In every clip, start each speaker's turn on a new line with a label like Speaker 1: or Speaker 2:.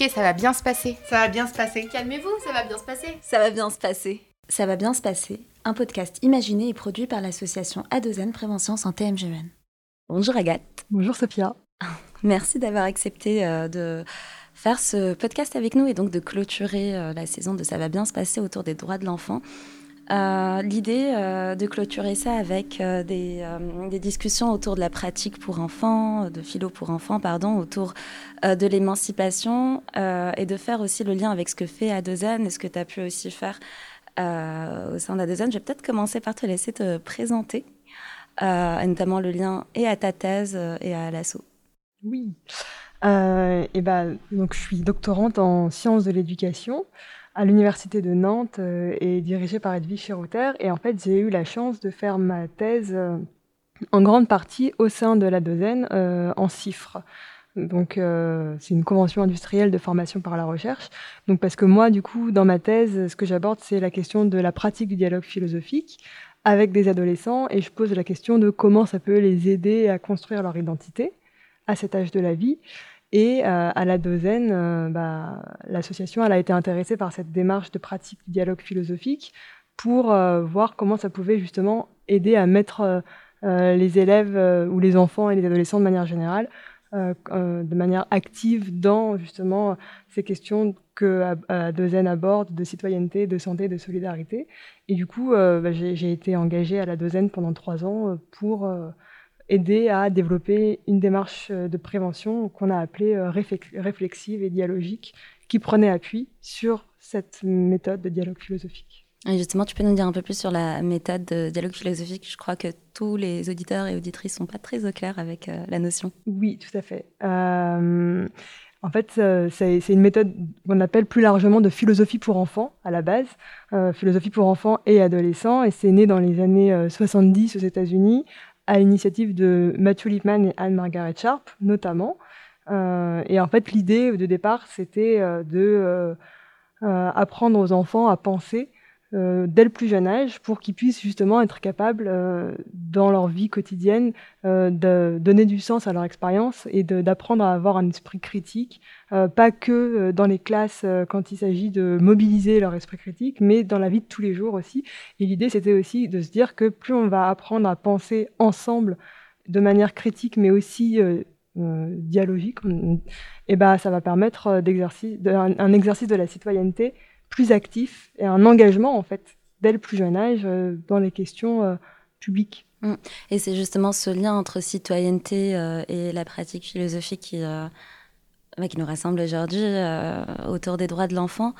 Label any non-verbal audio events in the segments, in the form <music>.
Speaker 1: Ok, ça va bien se passer.
Speaker 2: Ça va bien se passer.
Speaker 3: Calmez-vous, ça va bien se passer.
Speaker 4: Ça va bien se passer. Ça va bien se passer. Un podcast imaginé et produit par l'association Adozen Prévention Santé MGN. Bonjour Agathe.
Speaker 5: Bonjour Sophia. <laughs>
Speaker 4: Merci d'avoir accepté euh, de faire ce podcast avec nous et donc de clôturer euh, la saison de Ça va bien se passer autour des droits de l'enfant. Euh, L'idée euh, de clôturer ça avec euh, des, discussions autour de la pratique pour enfants, de philo pour enfants, pardon, autour de l'émancipation et de faire aussi le lien avec ce que fait Adozen et ce que tu as pu aussi faire au sein d'Adozen. Je vais peut-être commencer par te laisser te présenter, notamment le lien et à ta thèse et à l'assaut.
Speaker 5: Oui. et ben, donc, je suis doctorante en sciences de l'éducation à l'université de Nantes euh, et dirigée par Edwige Chirouter. Et en fait, j'ai eu la chance de faire ma thèse euh, en grande partie au sein de la Dozaine euh, en CIFRE. Donc, c'est une convention industrielle de formation par la recherche. Donc, parce que moi, du coup, dans ma thèse, ce que j'aborde, c'est la question de la pratique du dialogue philosophique avec des adolescents et je pose la question de comment ça peut les aider à construire leur identité à cet âge de la vie. Et euh, à la Dozaine, euh, bah, l'association a été intéressée par cette démarche de pratique du dialogue philosophique pour euh, voir comment ça pouvait justement aider à mettre les élèves ou les enfants et les adolescents de manière générale de manière active dans justement ces questions que Dozen aborde de citoyenneté, de santé, de solidarité. Et du coup, bah, j'ai été engagée à la Dozen pendant trois ans pour aider à développer une démarche euh, de prévention qu'on a appelée euh, réflexive et dialogique, qui prenait appui sur cette méthode de dialogue philosophique.
Speaker 4: Et justement, tu peux nous dire un peu plus sur la méthode de dialogue philosophique? Je crois que tous les auditeurs et auditrices sont pas très au clair avec euh, la notion.
Speaker 5: Oui, tout à fait. Euh, en fait, euh, c'est une méthode qu'on appelle plus largement de philosophie pour enfants à la base, philosophie pour enfants et adolescents, et c'est né dans les années 70 aux États-Unis à l'initiative de Matthew Lipman et Anne-Margaret Sharp, notamment. Euh, et en fait, l'idée de départ, c'était euh, de euh, euh, aux enfants à penser euh, dès le plus jeune âge pour qu'ils puissent justement être capables, euh, dans leur vie quotidienne, euh, de donner du sens à leur expérience et d'apprendre à avoir un esprit critique, pas que dans les classes quand il s'agit de mobiliser leur esprit critique, mais dans la vie de tous les jours aussi. Et l'idée, c'était aussi de se dire que plus on va apprendre à penser ensemble de manière critique, mais aussi dialogique, et eh ben, ça va permettre d'exercice, un, un exercice de la citoyenneté plus actif et un engagement en fait dès le plus jeune âge euh, dans les questions euh, publiques.
Speaker 4: Mmh. Et c'est justement ce lien entre citoyenneté euh, et la pratique philosophique qui, qui nous rassemble aujourd'hui autour des droits de l'enfant,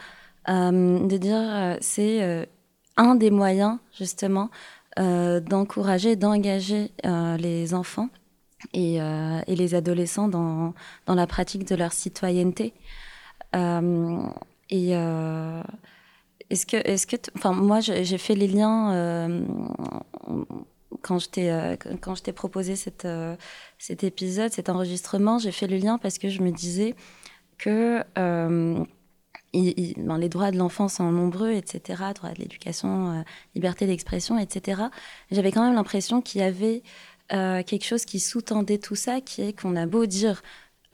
Speaker 4: de dire c'est un des moyens justement d'encourager, d'engager les enfants et, les adolescents dans, la pratique de leur citoyenneté. Et euh, est-ce que, est-ce que, enfin, moi, j'ai fait les liens euh, quand je t'ai euh, quand je t'ai proposé cet épisode, cet enregistrement, j'ai fait le lien parce que je me disais que ben, les droits de l'enfant sont nombreux, etc., droit de l'éducation, liberté d'expression, etc. J'avais quand même l'impression qu'il y avait quelque chose qui sous-tendait tout ça, qui est qu'on a beau dire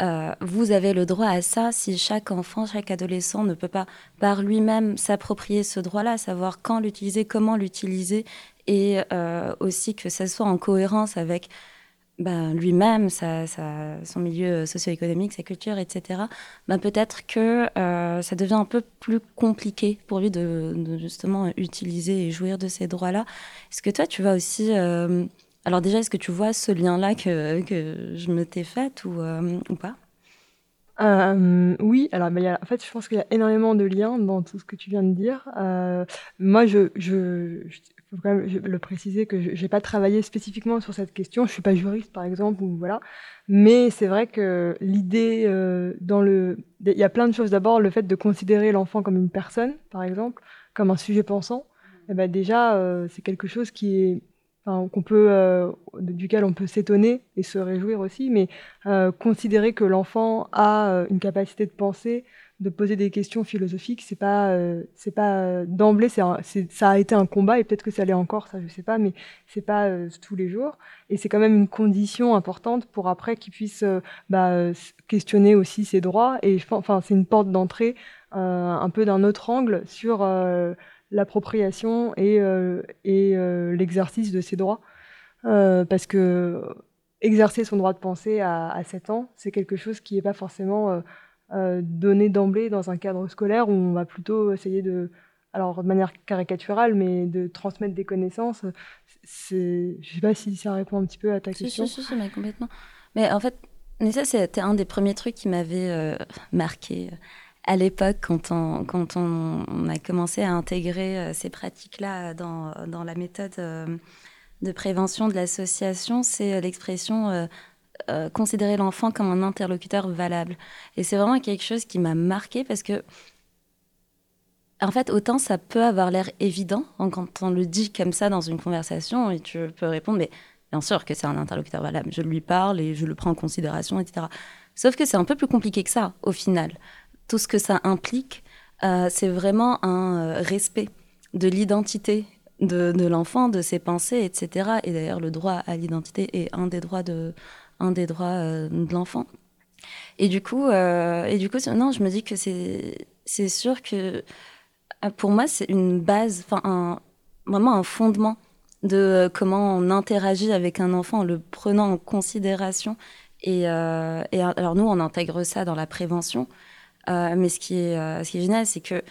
Speaker 4: euh, vous avez le droit à ça si chaque enfant, chaque adolescent ne peut pas par lui-même s'approprier ce droit-là, savoir quand l'utiliser, comment l'utiliser, et euh, aussi que ça soit en cohérence avec ben, lui-même, son milieu socio-économique, sa culture, etc. Ben, peut-être que euh, ça devient un peu plus compliqué pour lui de, justement utiliser et jouir de ces droits-là. Est-ce que toi, tu vas aussi alors déjà, est-ce que tu vois ce lien-là que, je me t'ai fait ou, euh, pas?
Speaker 5: Euh, oui, alors y a, en fait, je pense qu'il y a énormément de liens dans tout ce que tu viens de dire. Euh, moi, je, je, quand même le préciser que je n'ai pas travaillé spécifiquement sur cette question. Je suis pas juriste, par exemple, ou voilà. Mais c'est vrai que l'idée dans le, il y a plein de choses. D'abord, le fait de considérer l'enfant comme une personne, par exemple, comme un sujet pensant. Eh ben déjà, c'est quelque chose qui est qu'on peut, euh, duquel on peut s'étonner et se réjouir aussi, mais euh, considérer que l'enfant a euh, une capacité de penser, de poser des questions philosophiques. C'est pas, euh, c'est pas euh, d'emblée, c'est, ça a été un combat et peut-être que ça l'est encore, ça je sais pas, mais c'est pas euh, tous les jours. Et c'est quand même une condition importante pour après qu'il puisse bah, questionner aussi ses droits. Et enfin, c'est une porte d'entrée un peu d'un autre angle sur l'appropriation et, et l'exercice de ses droits, parce que exercer son droit de penser à, à 7 ans, c'est quelque chose qui n'est pas forcément euh, donné d'emblée dans un cadre scolaire où on va plutôt essayer de, alors de manière caricaturale, mais de transmettre des connaissances. C'est, je sais pas si ça répond un petit peu à ta question.
Speaker 4: Si, si, mais complètement. Mais en fait, mais ça, c'était un des premiers trucs qui m'avait euh, marqué euh, à l'époque quand, on, a commencé à intégrer ces pratiques-là dans, la méthode de prévention de l'association, c'est l'expression euh, considérer l'enfant comme un interlocuteur valable. Et c'est vraiment quelque chose qui m'a marqué parce que, en fait, autant ça peut avoir l'air évident quand on le dit comme ça dans une conversation et tu peux répondre, mais bien sûr que c'est un interlocuteur valable. Je lui parle et je le prends en considération, etc. Sauf que c'est un peu plus compliqué que ça, au final. Tout ce que ça implique, euh, c'est vraiment un euh, respect de l'identité de, l'enfant, de ses pensées, etc. Et d'ailleurs, le droit à l'identité est un des droits de, un des droits euh, de l'enfant. Et du coup, et du coup, non, je me dis que c'est c'est sûr que pour moi c'est une base, enfin vraiment un fondement de comment on interagit avec un enfant en le prenant en considération. Et, et alors nous, on intègre ça dans la prévention. Mais ce qui est, ce qui est génial, c'est que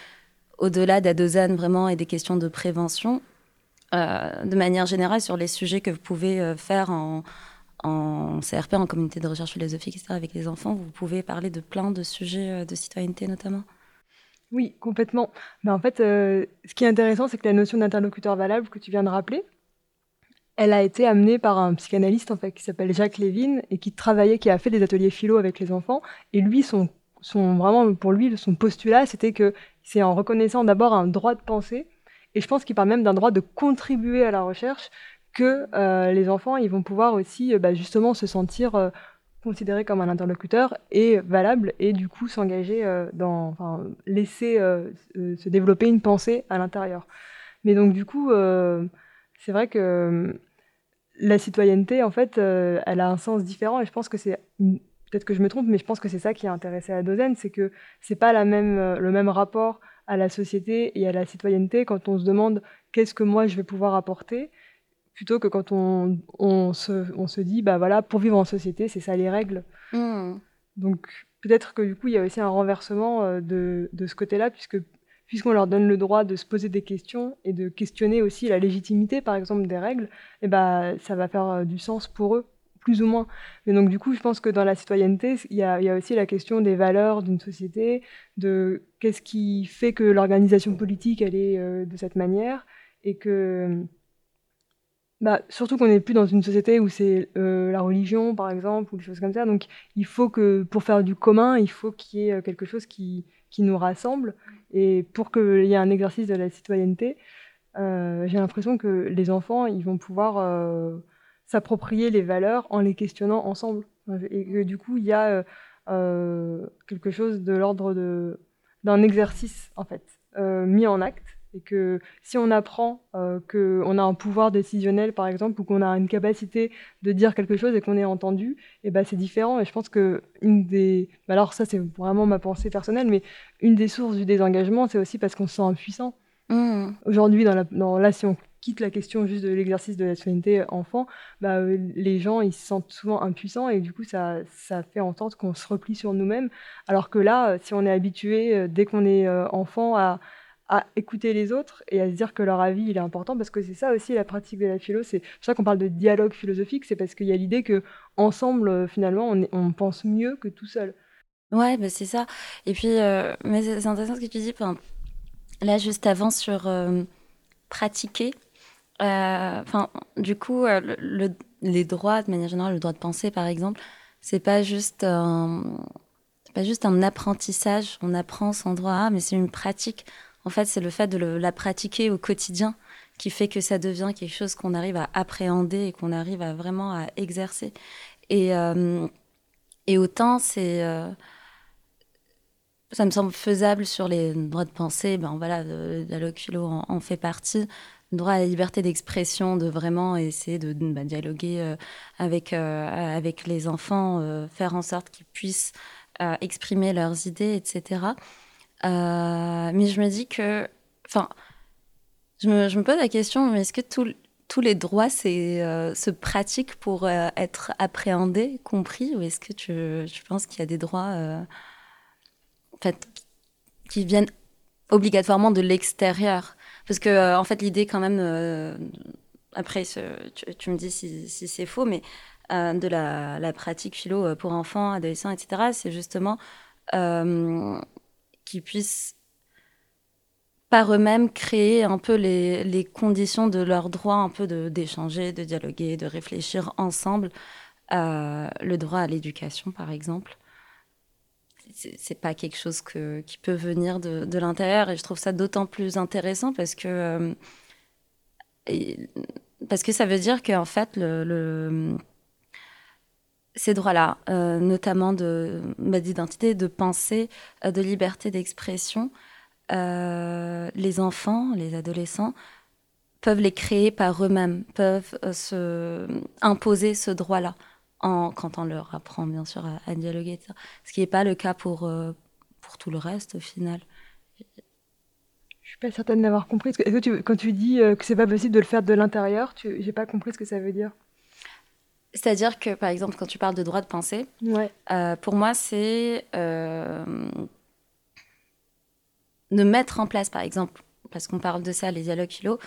Speaker 4: au-delà d'Adozan vraiment et des questions de prévention, de manière générale sur les sujets que vous pouvez faire en, CRP, en communauté de recherche philosophique, etc., avec les enfants, vous pouvez parler de plein de sujets euh, de citoyenneté notamment
Speaker 5: Oui, complètement. Mais en fait, euh, ce qui est intéressant, c'est que la notion d'interlocuteur valable que tu viens de rappeler, elle a été amenée par un psychanalyste en fait qui s'appelle Jacques Lévin et qui travaillait, qui a fait des ateliers philo avec les enfants. Et lui, son, son vraiment pour lui, son postulat, c'était que c'est en reconnaissant d'abord un droit de penser. Et je pense qu'il parle même d'un droit de contribuer à la recherche que euh, les enfants ils vont pouvoir aussi euh, bah, justement se sentir euh, considérés comme un interlocuteur et valable et du coup s'engager dans, enfin, laisser se développer une pensée à l'intérieur. Mais donc du coup, c'est vrai que la citoyenneté, en fait, elle a un sens différent et je pense que c'est peut-être que je me trompe, mais je pense que c'est ça qui a intéressé à Dozen, c'est que c'est pas la même, le même rapport à la société et à la citoyenneté quand on se demande qu'est-ce que moi je vais pouvoir apporter plutôt que quand on, on, se, on, se, dit, bah voilà, pour vivre en société, c'est ça les règles. Hmm. Donc peut-être que du coup, il y a aussi un renversement euh, de, de ce côté-là, puisque puisqu'on leur donne le droit de se poser des questions et de questionner aussi la légitimité, par exemple, des règles, et eh bah, ça va faire euh, du sens pour eux, plus ou moins. Mais donc, du coup, je pense que dans la citoyenneté, il y a, aussi la question des valeurs d'une société, de qu'est-ce qui fait que l'organisation politique, elle est euh, de cette manière, et que bah, surtout qu'on n'est plus dans une société où c'est euh, la religion, par exemple, ou des choses comme ça. Donc, il faut que, pour faire du commun, il faut qu'il y ait euh, quelque chose qui, nous rassemble. Et pour qu'il y ait un exercice de la citoyenneté, j'ai l'impression que les enfants, ils vont pouvoir s'approprier les valeurs en les questionnant ensemble. Et que du coup, il y a quelque chose de l'ordre d'un exercice, en fait, mis en acte et que si on apprend euh, qu'on a un pouvoir décisionnel, par exemple, ou qu'on a une capacité de dire quelque chose et qu'on est entendu, et eh ben c'est différent. Et je pense que une des, bah, alors ça c'est vraiment ma pensée personnelle, mais une des sources du désengagement, c'est aussi parce qu'on se sent impuissant. Mmh. Aujourd'hui, dans, la, dans là, si on quitte la question juste de l'exercice de la citoyenneté enfant, bah, euh, les gens ils se sentent souvent impuissants et du coup ça, ça fait en sorte qu'on se replie sur nous-mêmes. Alors que là, si on est habitué euh, dès qu'on est enfant à à écouter les autres et à se dire que leur avis il est important parce que c'est ça aussi la pratique de la philo c'est pour ça qu'on parle de dialogue philosophique c'est parce qu'il y a l'idée que ensemble euh, finalement on, on, pense mieux que tout seul
Speaker 4: ouais bah c'est ça et puis euh, mais c'est intéressant ce que tu dis là juste avant sur euh, pratiquer enfin du coup le, les droits de manière générale le droit de penser par exemple c'est pas juste un pas juste un apprentissage on apprend son droit mais c'est une pratique en fait, c'est le fait de la pratiquer au quotidien qui fait que ça devient quelque chose qu'on arrive à appréhender et qu'on arrive à vraiment à exercer. Et, euh, et autant c'est... Euh, ça me semble faisable sur les droits de pensée. Ben voilà, le dialogue philo en, fait partie. Droit à la liberté d'expression, de vraiment essayer de, bah, dialoguer euh, avec, euh, avec les enfants, euh, faire en sorte qu'ils puissent exprimer leurs idées, etc. mais je me dis que, enfin, je me, je me, pose la question, mais est-ce que tous les droits se pratiquent pour être appréhendés, compris, ou est-ce que tu, tu penses qu'il y a des droits fait, qui viennent obligatoirement de l'extérieur? Parce que, euh, en fait, l'idée, quand même, euh, après, tu, me dis si, c'est faux, mais euh, de la, pratique philo pour enfants, adolescents, etc., c'est justement qu'ils puissent par eux-mêmes créer un peu les, conditions de leur droit, un peu d'échanger, de, dialoguer, de réfléchir ensemble. le droit à l'éducation, par exemple c'est pas quelque chose que, qui peut venir de, l'intérieur et je trouve ça d'autant plus intéressant parce que euh, parce que ça veut dire qu'en fait le, ces droits-là, euh, notamment bah, d'identité, de pensée, euh, de liberté d'expression, les enfants, les adolescents peuvent les créer par eux-mêmes, peuvent se imposer ce droit-là quand on leur apprend bien sûr à, dialoguer, ce qui n'est pas le cas pour, euh, pour tout le reste au final.
Speaker 5: Je suis pas certaine d'avoir compris. Est-ce que tu, quand tu dis euh, que c'est pas possible de le faire de l'intérieur, je n'ai pas compris ce que ça veut dire.
Speaker 4: C'est-à-dire que, par exemple, quand tu parles de droit de pensée,
Speaker 5: ouais.
Speaker 4: Euh, pour moi, c'est de mettre en place, par exemple, parce qu'on parle de ça, les dialogues philo,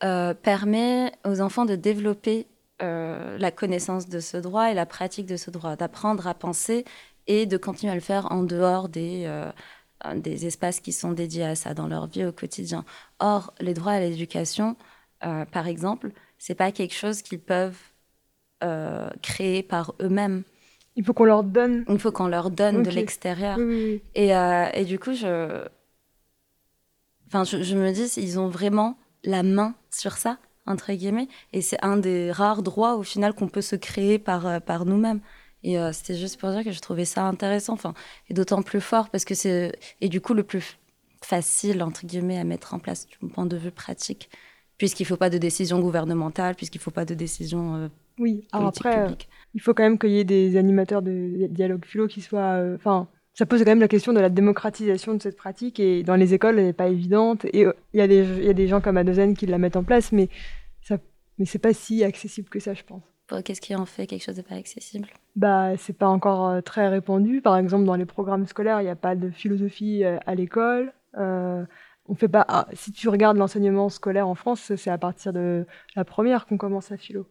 Speaker 4: permet aux enfants de développer euh, la connaissance de ce droit et la pratique de ce droit, d'apprendre à penser et de continuer à le faire en dehors des, euh, des espaces qui sont dédiés à ça dans leur vie au quotidien. Or, les droits à l'éducation, euh, par exemple, c'est pas quelque chose qu'ils peuvent créer par eux-mêmes.
Speaker 5: Il faut qu'on leur donne.
Speaker 4: Il faut qu'on leur donne de l'extérieur. Et, et, du coup, je... Enfin, je, je me dis, ils ont vraiment la main sur ça entre guillemets. Et c'est un des rares droits, au final, qu'on peut se créer par, euh, par nous-mêmes. Et euh, c'était juste pour dire que je trouvais ça intéressant, enfin, et d'autant plus fort parce que c'est, et du coup, le plus facile, entre guillemets, à mettre en place du point de vue pratique, puisqu'il ne faut pas de décision gouvernementale, puisqu'il ne faut pas de décision. Euh,
Speaker 5: oui, alors après, il faut quand même qu'il y ait des animateurs de dialogue philo qui soient. Enfin, ça pose quand même la question de la démocratisation de cette pratique et dans les écoles, elle n'est pas évidente. Et euh, il y, a des, y a des gens comme Adozen qui la mettent en place, mais, ça, mais c'est pas si accessible que ça, je pense.
Speaker 4: Qu'est-ce qui en fait quelque chose de pas accessible?
Speaker 5: Bah, c'est pas encore euh, très répandu. Par exemple, dans les programmes scolaires, il n'y a pas de philosophie euh, à l'école. on fait pas. Ah, si tu regardes l'enseignement scolaire en France, c'est à partir de la première qu'on commence à philo.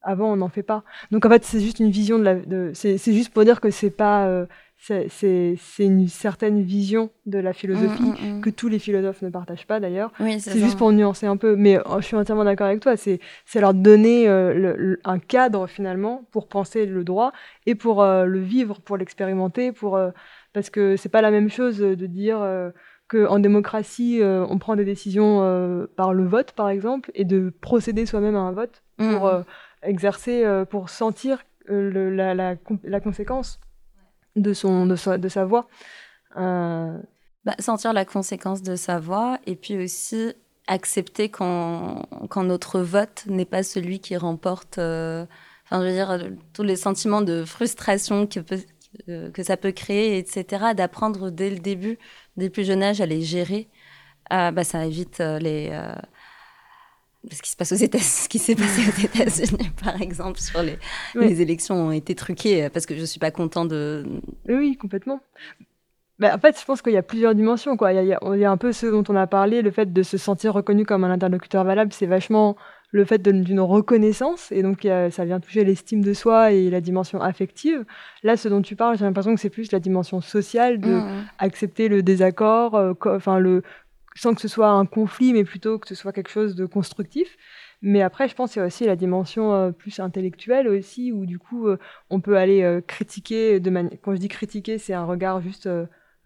Speaker 5: Avant, on n'en fait pas. Donc en fait, c'est juste une vision de la. De, c'est juste pour dire que c'est pas c'est une certaine vision de la philosophie mm, mm, mm. que tous les philosophes ne partagent pas d'ailleurs. c'est juste pour nuancer un peu, mais oh, je suis entièrement d'accord avec toi. C'est leur donner euh, un cadre finalement pour penser le droit et pour euh, le vivre, pour l'expérimenter, pour euh, parce que c'est pas la même chose de dire qu'en démocratie on prend des décisions par le vote par exemple et de procéder soi-même à un vote pour exercer, pour sentir la, la conséquence de, son, de, sa, de sa voix.
Speaker 4: Euh, bah, sentir la conséquence de sa voix et puis aussi accepter quand, notre vote n'est pas celui qui remporte, euh, je veux dire, tous les sentiments de frustration que, peut, que ça peut créer, etc., d'apprendre dès le début, dès le plus jeune âge, à les gérer. Euh, bah, ça évite les, ce qui se passe aux États, ce qui s'est passé aux États-Unis, <laughs> par exemple, sur les, les élections ont été truquées euh, parce que je suis pas content de.
Speaker 5: Oui, complètement. Bah, en fait, je pense qu'il y a plusieurs dimensions. Quoi. Il, y a, il y a un peu ce dont on a parlé, le fait de se sentir reconnu comme un interlocuteur valable, c'est vachement le fait d'une reconnaissance, et donc ça vient toucher l'estime de soi et la dimension affective. Là, ce dont tu parles, j'ai l'impression que c'est plus la dimension sociale, de mmh. accepter le désaccord, euh, enfin le sans que ce soit un conflit, mais plutôt que ce soit quelque chose de constructif. Mais après, je pense qu'il y a aussi la dimension euh, plus intellectuelle aussi, où du coup, euh, on peut aller euh, critiquer de manière. Quand je dis critiquer, c'est un regard juste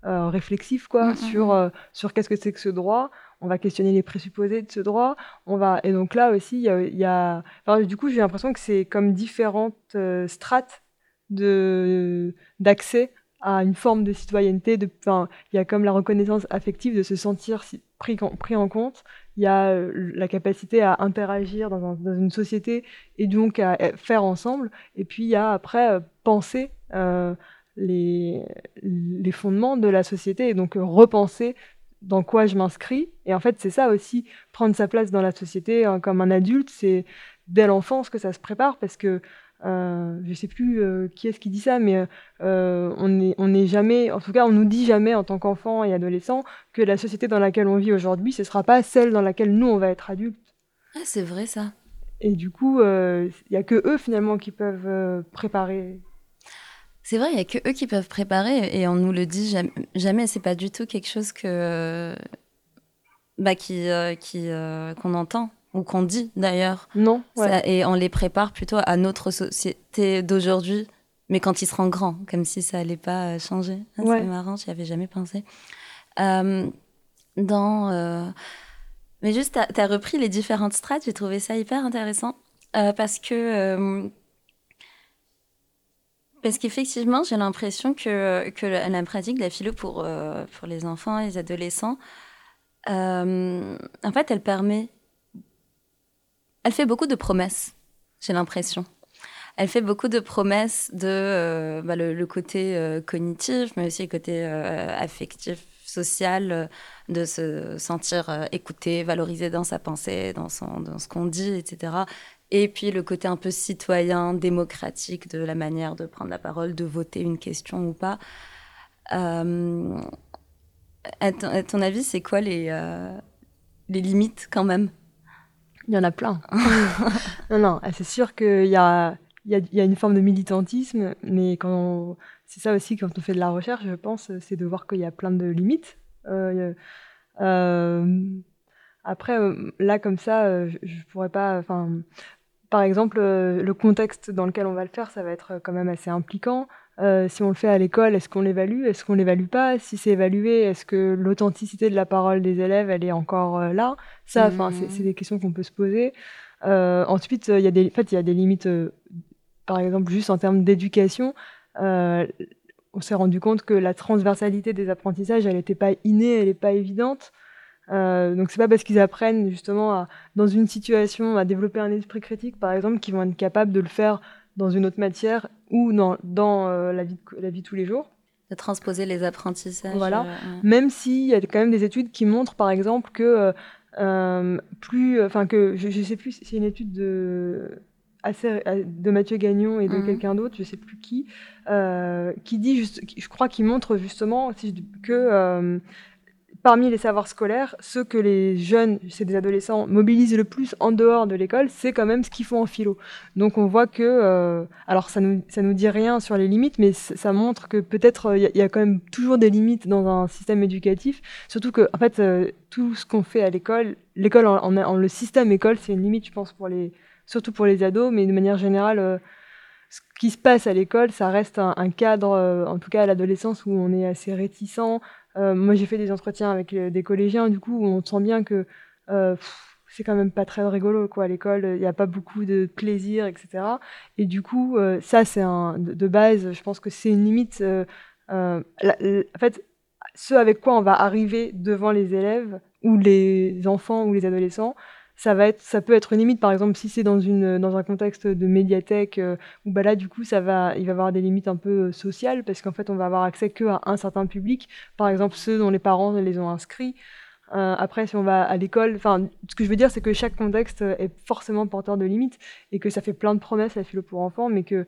Speaker 5: réflexif, quoi, mm, mm, sur mm. sur qu'est-ce que c'est que ce droit. On va questionner les présupposés de ce droit. On va et donc là aussi, il y a. Enfin, du coup, j'ai l'impression que c'est comme différentes strates de d'accès à une forme de citoyenneté. De, il y a comme la reconnaissance affective de se sentir pris, pris en compte. Il y a la capacité à interagir dans, une société et donc à faire ensemble. Et puis il y a après penser les, les fondements de la société et donc repenser dans quoi je m'inscris. Et en fait, c'est ça aussi, prendre sa place dans la société hein, comme un adulte, c'est dès l'enfance que ça se prépare parce que euh, je sais plus euh, qui est-ce qui dit ça, mais euh, on n'est on est jamais, en tout cas, on nous dit jamais en tant qu'enfant et adolescent que la société dans laquelle on vit aujourd'hui, ce sera pas celle dans laquelle nous on va être adulte.
Speaker 4: Ah, c'est vrai ça.
Speaker 5: Et du coup, il y a que eux finalement qui peuvent préparer
Speaker 4: c'est vrai, il n'y a que eux qui peuvent préparer et on nous le dit jamais. jamais c'est pas du tout quelque chose que bah, qui euh, qui euh, qu'on entend ou qu'on dit d'ailleurs.
Speaker 5: Non.
Speaker 4: et on les prépare plutôt à notre société d'aujourd'hui, mais quand ils seront grands, comme si ça allait pas euh, changer. Ah, c'est marrant, j'y avais jamais pensé. dans mais juste, tu as, repris les différentes strates, j'ai trouvé ça hyper intéressant parce que parce qu'effectivement, j'ai l'impression que, que la, pratique de la philo pour, euh, pour les enfants et les adolescents, euh, en fait, elle permet. Elle fait beaucoup de promesses, j'ai l'impression. Elle fait beaucoup de promesses de euh, bah, le, côté cognitif, mais aussi le côté affectif, social, de se sentir écouté, valorisé dans sa pensée, dans, ce qu'on dit, etc et puis le côté un peu citoyen, démocratique de la manière de prendre la parole, de voter une question ou pas. Euh, à, ton, avis, c'est quoi euh, les limites quand même?
Speaker 5: Il y en a plein. <laughs> non, non, c'est sûr qu'il y a, il y, a, y a, une forme de militantisme, mais quand c'est ça aussi quand on fait de la recherche, je pense, c'est de voir qu'il y a plein de limites. Euh, après, là, comme ça, je, je pourrais pas. Enfin, par exemple, euh, le contexte dans lequel on va le faire, ça va être quand même assez impliquant. Euh, si on le fait à l'école, est-ce qu'on l'évalue Est-ce qu'on l'évalue pas? Si c'est évalué, est-ce que l'authenticité de la parole des élèves, elle est encore euh, là? Ça, enfin, c'est des questions qu'on peut se poser. ensuite, il y a des, en fait, il y a des limites. par exemple, juste en termes d'éducation, on s'est rendu compte que la transversalité des apprentissages, elle n'était pas innée, elle n'est pas évidente. Euh, donc c'est pas parce qu'ils apprennent justement à, dans une situation à développer un esprit critique, par exemple, qu'ils vont être capables de le faire dans une autre matière ou dans, dans euh, la, vie de, la vie tous les jours.
Speaker 4: De transposer les apprentissages.
Speaker 5: Voilà. Euh, même s'il y a quand même des études qui montrent, par exemple, que plus, enfin que je, je sais plus, c'est une étude de assez, de Mathieu Gagnon et de mhm. quelqu'un d'autre, je sais plus qui, qui dit juste, je crois qu'il montre justement que parmi les savoirs scolaires, ceux que les jeunes, c'est des adolescents, mobilisent le plus en dehors de l'école, c'est quand même ce qu'ils font en philo. Donc on voit que, euh, alors ça nous, ça nous dit rien sur les limites, mais ça montre que peut-être il euh, y, a quand même toujours des limites dans un système éducatif, surtout que en fait euh, tout ce qu'on fait à l'école, l'école en, le système école, c'est une limite, je pense surtout pour les ados, mais de manière générale ce qui se passe à l'école, ça reste un, cadre, en tout cas à l'adolescence, où on est assez réticent, moi, j'ai fait des entretiens avec euh, des collégiens, du coup, on sent bien que euh, c'est quand même pas très rigolo, quoi. À l'école, il n'y a pas beaucoup de plaisir, etc. Et du coup, ça, c'est de, base. Je pense que c'est une limite. en fait, ce avec quoi on va arriver devant les élèves ou les enfants ou les adolescents, ça peut être une limite. Par exemple, si c'est dans un contexte de médiathèque, euh, où bah là, du coup, ça va, il va y avoir des limites un peu euh, sociales, parce qu'en fait, on va avoir accès que à un certain public. Par exemple, ceux dont les parents les ont inscrits. Euh, après, si on va à l'école, enfin, ce que je veux dire, c'est que chaque contexte est forcément porteur de limites et que ça fait plein de promesses à philo pour enfants, mais que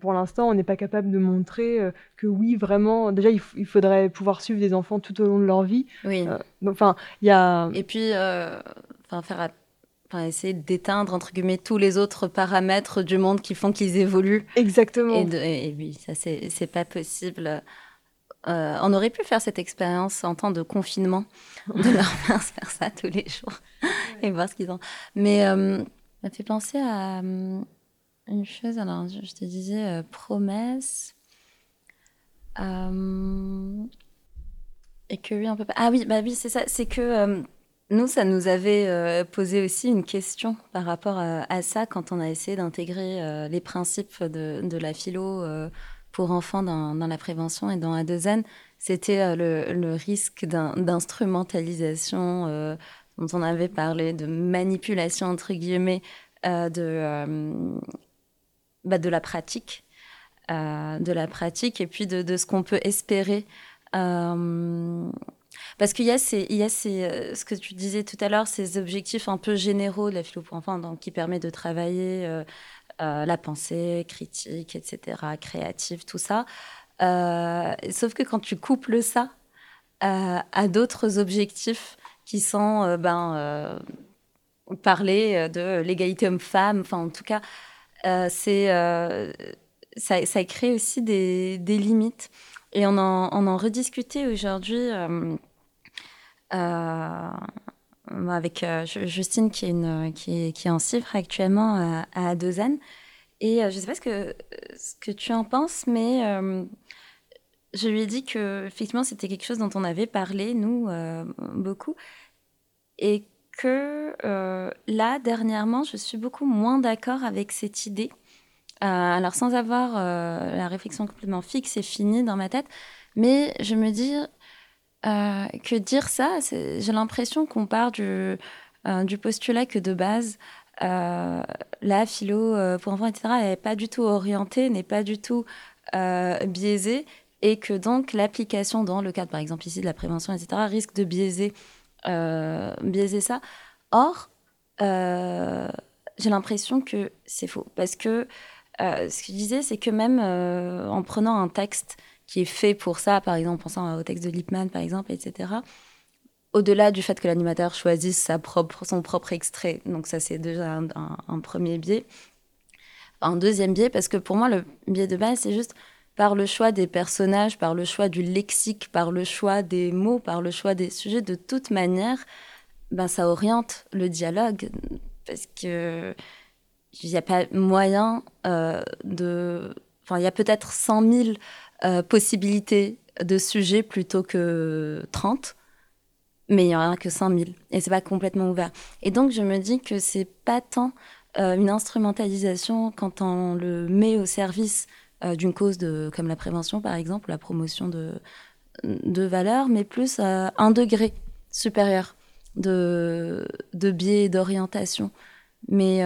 Speaker 5: pour l'instant, on n'est pas capable de montrer que oui, vraiment, déjà, il, il, faudrait pouvoir suivre des enfants tout au long de leur vie.
Speaker 4: Oui.
Speaker 5: enfin, il y a.
Speaker 4: Et puis, enfin, faire enfin, essayer d'éteindre entre guillemets tous les autres paramètres du monde qui font qu'ils évoluent.
Speaker 5: Exactement.
Speaker 4: Et, oui, ça c'est pas possible. Euh, on aurait pu faire cette expérience en temps de confinement, de <laughs> leur faire ça tous les jours <laughs> et voir ce qu'ils ont. Mais euh, ça fait penser à euh, une chose. Alors, je, te disais euh, promesse. et que oui, peut pas. Ah oui, bah oui, c'est ça. C'est que nous, ça nous avait euh, posé aussi une question par rapport à, ça quand on a essayé d'intégrer euh, les principes de, la philo euh, pour enfants dans, dans, la prévention et dans A2N, c'était le, le, risque d'instrumentalisation dont on avait parlé, de manipulation entre guillemets de, bah, de la pratique. de la pratique et puis de, ce qu'on peut espérer parce qu'il y a, ces, il y a ces, euh, ce que tu disais tout à l'heure, ces objectifs un peu généraux de la philo donc, qui permet de travailler euh, euh, la pensée critique, etc., créative, tout ça. sauf que quand tu couples ça à d'autres objectifs qui sont ben, parler de l'égalité homme-femme, enfin en tout cas, c'est ça, ça, crée aussi des, des limites. Et on en, on en rediscutait aujourd'hui euh, avec euh, Justine qui est, une, qui, qui est en CIFRE actuellement à, à. Et euh, je ne sais pas ce que, ce que tu en penses, mais je lui ai dit que effectivement c'était quelque chose dont on avait parlé nous beaucoup et que là dernièrement je suis beaucoup moins d'accord avec cette idée. alors sans avoir la réflexion complètement fixe et finie dans ma tête, mais je me dis euh, que dire ça, j'ai l'impression qu'on part du, euh, du, postulat que de base, euh, la philo pour enfants, etc., n'est pas du tout orientée, n'est pas du tout biaisée, et que donc l'application dans le cadre, par exemple ici, de la prévention, etc., risque de biaiser, biaiser ça. Or, j'ai l'impression que c'est faux, parce que ce que je disais, c'est que même en prenant un texte qui est fait pour ça, par exemple, pensant au texte de Lippmann, par exemple, etc. Au-delà du fait que l'animateur choisisse sa propre, son propre extrait, donc ça c'est déjà un, premier biais. Un deuxième biais, parce que pour moi le biais de base, c'est juste par le choix des personnages, par le choix du lexique, par le choix des mots, par le choix des sujets, de toute manière, ben, ça oriente le dialogue, parce que il n'y a pas moyen euh, de... Enfin, il y a peut-être 100 000 euh, possibilités de sujets plutôt que 30, mais il n'y en a que 5000 et c'est pas complètement ouvert. Et donc je me dis que c'est pas tant euh, une instrumentalisation quand on le met au service euh, d'une cause de, comme la prévention par exemple, la promotion de, de valeurs, mais plus un degré supérieur de, de biais d'orientation. Mais,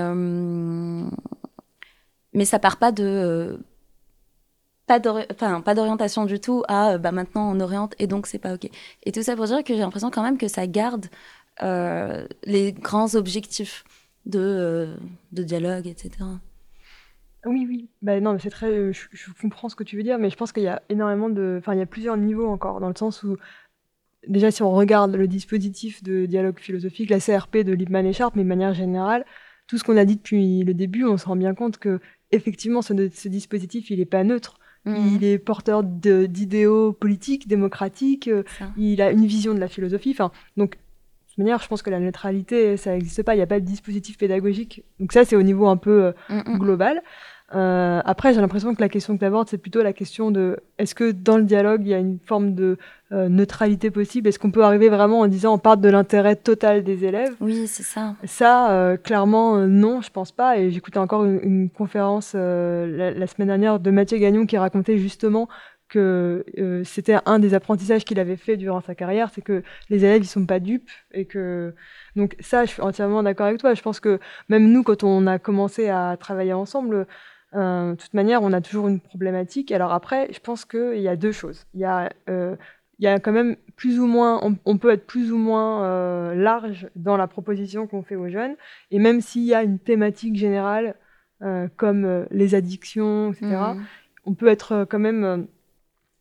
Speaker 4: mais ça part pas de pas d'orientation du tout à bah, maintenant on oriente et donc c'est pas ok. Et tout ça pour dire que j'ai l'impression quand même que ça garde euh, les grands objectifs de, euh, de dialogue, etc.
Speaker 5: Oui, oui. Bah, non, mais c'est très. Euh, je, comprends ce que tu veux dire, mais je pense qu'il y a énormément de. Enfin, il y a plusieurs niveaux encore, dans le sens où. Déjà, si on regarde le dispositif de dialogue philosophique, la CRP de Lippmann et Sharp, mais de manière générale, tout ce qu'on a dit depuis le début, on se rend bien compte que, effectivement, ce, ce dispositif, il n'est pas neutre. Mhm. Il est porteur d'idéaux politiques, démocratiques. Euh, il a une vision de la philosophie. Enfin, donc, de toute manière, je pense que la neutralité, ça n'existe pas. Il n'y a pas de dispositif pédagogique. Donc ça, c'est au niveau un peu euh, mm, mm. global. Euh, après, j'ai l'impression que la question que tu abordes, c'est plutôt la question de est-ce que dans le dialogue, il y a une forme de euh, neutralité possible? Est-ce qu'on peut arriver vraiment en disant on part de l'intérêt total des élèves?
Speaker 4: Oui, c'est ça.
Speaker 5: Ça, euh, clairement, non, je pense pas. Et j'écoutais encore une, conférence la, semaine dernière de Mathieu Gagnon qui racontait justement que c'était un des apprentissages qu'il avait fait durant sa carrière, c'est que les élèves ils sont pas dupes et que donc ça, je suis entièrement d'accord avec toi. Je pense que même nous, quand on a commencé à travailler ensemble, de toute manière, on a toujours une problématique. Alors après, je pense qu'il y a deux choses. Il y a, euh, il y a quand même plus ou moins, on, peut être plus ou moins euh, large dans la proposition qu'on fait aux jeunes. Et même s'il y a une thématique générale, comme les addictions, etc., mmh. on peut être quand même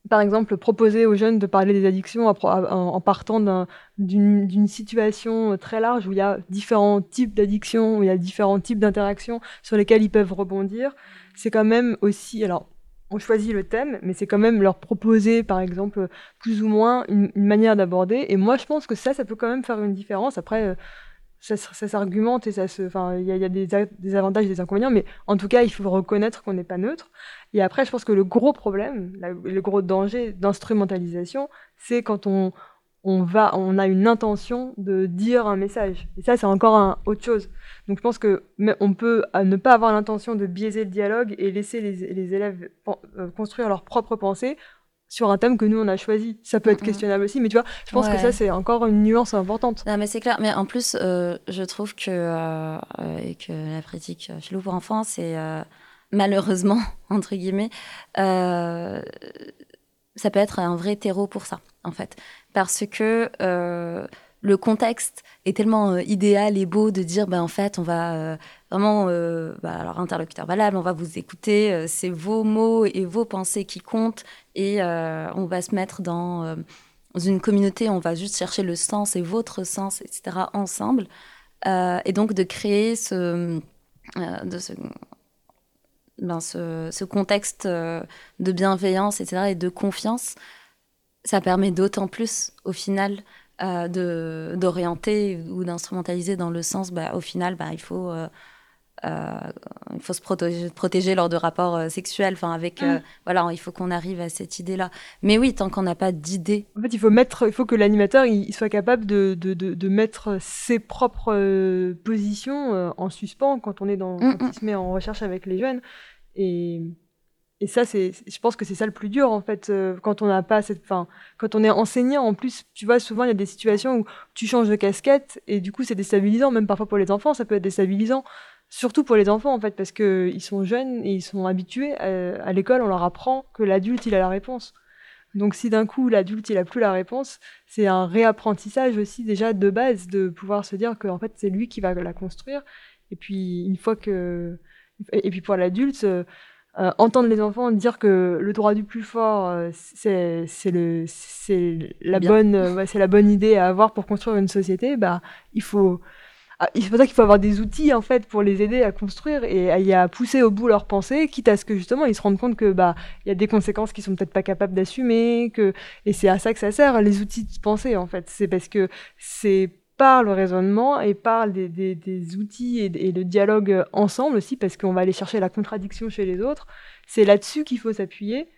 Speaker 5: par exemple, proposer aux jeunes de parler des addictions en partant d'une situation très large où il y a différents types d'addictions, où il y a différents types d'interactions sur lesquelles ils peuvent rebondir c'est quand même aussi, alors on choisit le thème, mais c'est quand même leur proposer, par exemple, plus ou moins une, manière d'aborder. Et moi, je pense que ça, ça peut quand même faire une différence. Après, euh, ça, s'argumente et ça se, enfin, il y a, des, avantages et des inconvénients, mais en tout cas, il faut reconnaître qu'on n'est pas neutre. Et après, je pense que le gros problème, le gros danger d'instrumentalisation, c'est quand on, on va, on a une intention de dire un message. Et ça, c'est encore autre chose. Donc je pense que on peut ne pas avoir l'intention de biaiser le dialogue et laisser les, élèves euh, construire leur propre pensée sur un thème que nous on a choisi. Ça peut être questionnable aussi, mais tu vois, je pense que ça c'est encore une nuance importante.
Speaker 4: Non, mais c'est clair. Mais en plus, euh, je trouve que euh, et que la pratique philo pour enfants, c'est malheureusement <laughs> entre guillemets, ça peut être un vrai terreau pour ça, en fait, parce que le contexte est tellement euh, idéal et beau de dire, ben, en fait, on va euh, vraiment, euh, bah, alors interlocuteur valable, on va vous écouter, c'est vos mots et vos pensées qui comptent, et on va se mettre dans une communauté, on va juste chercher le sens et votre sens, etc., ensemble. et donc de créer ce, ben, ce, contexte de bienveillance, etc., et de confiance, ça permet d'autant plus, au final, euh, d'orienter ou d'instrumentaliser dans le sens, bah, au final, bah, il faut euh, euh, il faut se protéger, protéger lors de rapports sexuels. Enfin, avec, mm. voilà, il faut qu'on arrive à cette idée-là. Mais oui, tant qu'on n'a pas d'idée.
Speaker 5: En fait, il faut mettre, il faut que l'animateur il soit capable de, de, de, mettre ses propres positions en suspens quand on est dans, mm, quand il mm. se met en recherche avec les jeunes. Et et ça, c'est, je pense que c'est ça le plus dur, en fait, euh, quand on n'a pas cette, fin, quand on est enseignant, en plus, tu vois, souvent, il y a des situations où tu changes de casquette, et du coup, c'est déstabilisant, même parfois pour les enfants, ça peut être déstabilisant, surtout pour les enfants, en fait, parce qu'ils sont jeunes et ils sont habitués, à, l'école, on leur apprend que l'adulte, il a la réponse. Donc, si d'un coup, l'adulte, il a plus la réponse, c'est un réapprentissage aussi, déjà, de base, de pouvoir se dire que, en fait, c'est lui qui va la construire, et puis, une fois que, et puis pour l'adulte, euh, entendre les enfants dire que le droit du plus fort, euh, c'est le c'est la bonne euh, c'est la bonne idée à avoir pour construire une société, bah il faut ah, c'est pour ça qu'il faut avoir des outils en fait pour les aider à construire et à, à pousser au bout leurs pensées, quitte à ce que justement ils se rendent compte que bah il y a des conséquences qu'ils sont peut-être pas capables d'assumer, que et c'est à ça que ça sert les outils de pensée en fait. C'est parce que c'est par le raisonnement et par des, des, outils et, et, le dialogue ensemble aussi, parce qu'on va aller chercher la contradiction chez les autres. C'est là-dessus qu'il faut s'appuyer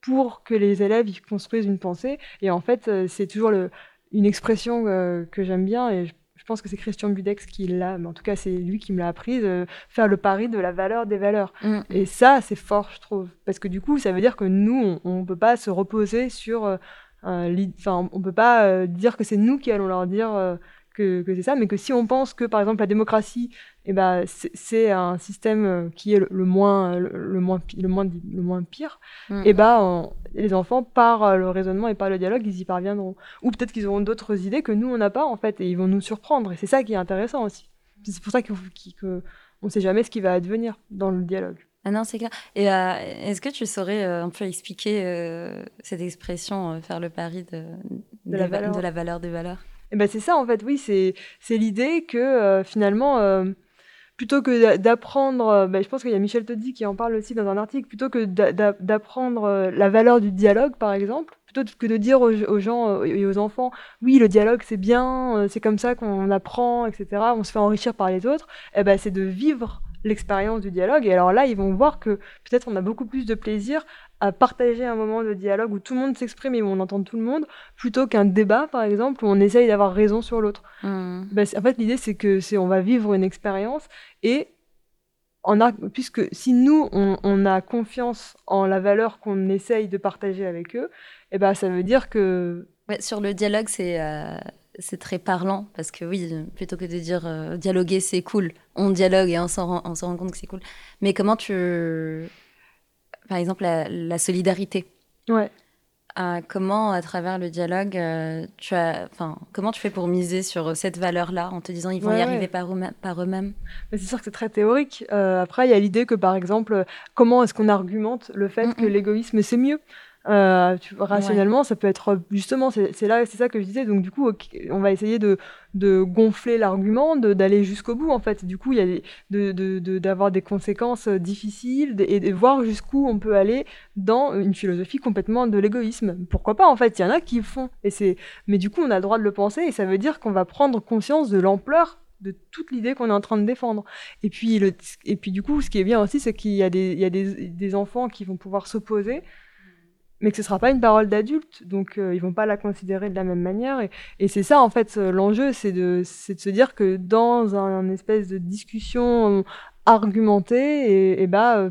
Speaker 5: pour que les élèves y construisent une pensée. Et en fait, euh, c'est toujours le, une expression euh, que j'aime bien, et je, pense que c'est Christian Budex qui l'a, mais en tout cas, c'est lui qui me l'a apprise, euh, faire le pari de la valeur des valeurs. Mm. Et ça, c'est fort, je trouve, parce que du coup, ça veut dire que nous, on ne peut pas se reposer sur... Enfin, on peut pas dire que c'est nous qui allons leur dire que, c'est ça, mais que si on pense que, par exemple, la démocratie, eh ben, c'est un système euh, qui est le, moins, le, moins, le, moins, le moins pire, mm. et eh ben, les enfants, par euh, le raisonnement et par le dialogue, ils y parviendront. Ou peut-être qu'ils auront d'autres idées que nous, on n'a pas, en fait, et ils vont nous surprendre. Et c'est ça qui est intéressant aussi. C'est pour ça qu'on ne sait jamais ce qui va advenir dans le dialogue.
Speaker 4: Ah non, c'est clair. Et euh, est-ce que tu saurais un peu expliquer cette expression, faire le pari de, de, la valeur. de la valeur des valeurs?
Speaker 5: Et ben c'est ça en fait, oui, c'est l'idée que euh, finalement, euh, plutôt que d'apprendre, euh, ben, je pense qu'il y a Michel Toddy qui en parle aussi dans un article, plutôt que d'apprendre la valeur du dialogue par exemple, plutôt que de dire aux, gens et aux enfants, oui, le dialogue c'est bien, c'est comme ça qu'on apprend, etc., on se fait enrichir par les autres, et ben c'est de vivre l'expérience du dialogue. Et alors là, ils vont voir que peut-être on a beaucoup plus de plaisir à partager un moment de dialogue où tout le monde s'exprime et où on entend tout le monde, plutôt qu'un débat, par exemple, où on essaye d'avoir raison sur l'autre. Hmm. Ben, en fait, l'idée, c'est que c'est on va vivre une expérience et a, puisque si nous, on, a confiance en la valeur qu'on essaye de partager avec eux, eh ben, ça veut dire que...
Speaker 4: sur le dialogue, c'est... Euh, c'est très parlant parce que oui, plutôt que de dire euh, dialoguer c'est cool, on dialogue et on s'en rend, rend, compte que c'est cool. Mais comment tu, par exemple, la, solidarité.
Speaker 5: Ouais.
Speaker 4: Euh, comment, à travers le dialogue, euh, tu as, enfin, comment tu fais pour miser sur cette valeur-là en te disant ils vont y arriver par, eux-mêmes
Speaker 5: C'est sûr que c'est très théorique. Euh, après, il y a l'idée que, par exemple, comment est-ce qu'on argumente le fait que l'égoïsme c'est mieux? Euh, rationnellement, ça peut être justement, c'est là, c'est ça que je disais. Donc du coup, on va essayer de, de gonfler l'argument, d'aller jusqu'au bout. En fait, du coup, il y a d'avoir de, des conséquences difficiles et de voir jusqu'où on peut aller dans une philosophie complètement de l'égoïsme. Pourquoi pas En fait, il y en a qui le font. Et c'est, mais du coup, on a le droit de le penser et ça veut dire qu'on va prendre conscience de l'ampleur de toute l'idée qu'on est en train de défendre. Et puis, le, et puis du coup, ce qui est bien aussi, c'est qu'il y a, des, il y a des, des enfants qui vont pouvoir s'opposer mais que ce sera pas une parole d'adulte, donc euh, ils vont pas la considérer de la même manière. Et, c'est ça, en fait, l'enjeu, c'est de, se dire que dans un, espèce de discussion argumentée, et, bah,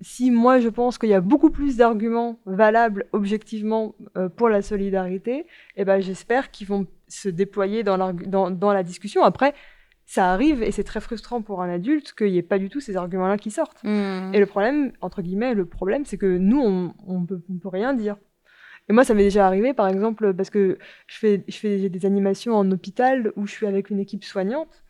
Speaker 5: si moi je pense qu'il y a beaucoup plus d'arguments valables objectivement pour la solidarité, et ben j'espère qu'ils vont se déployer dans la discussion. Après, ça arrive et c'est très frustrant pour un adulte qu'il n'y ait pas du tout ces arguments-là qui sortent. Mmh. Et le problème, entre guillemets, le problème, c'est que nous, on, on peut, peut rien dire. Et moi, ça m'est déjà arrivé, par exemple, parce que je fais, je fais des animations en hôpital où je suis avec une équipe soignante,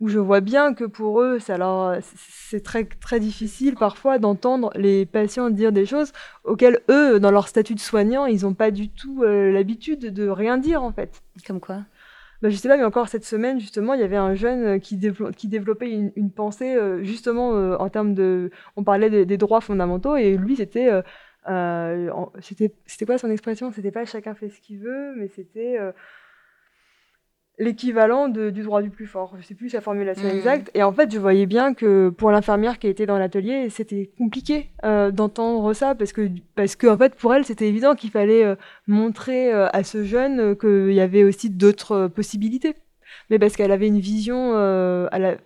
Speaker 5: où je vois bien que pour eux, c'est très, très difficile parfois d'entendre les patients dire des choses auxquelles eux, dans leur statut de soignant, ils n'ont pas du tout euh, l'habitude de rien dire, en fait.
Speaker 4: Comme quoi?
Speaker 5: Bah, je sais pas, mais encore cette semaine, justement, il y avait un jeune euh, qui, développait une, pensée, euh, justement, euh, en termes de. On parlait des, droits fondamentaux, et lui, c'était. c'était quoi son expression? C'était pas chacun fait ce qu'il veut, mais c'était l'équivalent du droit du plus fort. Je sais plus sa formulation mmh. exacte. Et en fait, je voyais bien que pour l'infirmière qui était dans l'atelier, c'était compliqué euh, d'entendre ça parce que, parce que en fait, pour elle, c'était évident qu'il fallait euh, montrer euh, à ce jeune qu'il y avait aussi d'autres possibilités. Mais parce qu'elle avait une vision à la,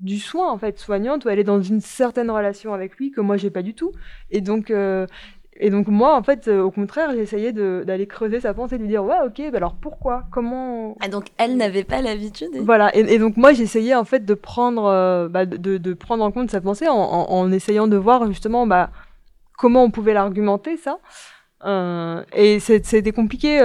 Speaker 5: du soin en fait soignante où elle est dans une certaine relation avec lui que moi j'ai pas du tout et donc et donc moi, en fait, euh, au contraire, j'essayais d'aller creuser sa pensée, de lui dire, ouais, ok, bah alors pourquoi? Comment
Speaker 4: Ah donc elle n'avait pas l'habitude
Speaker 5: Voilà, et, donc moi, j'essayais en fait de prendre, euh, bah, de, de, prendre en compte sa pensée en, en, essayant de voir justement bah, comment on pouvait l'argumenter, ça. Euh, et c'était compliqué.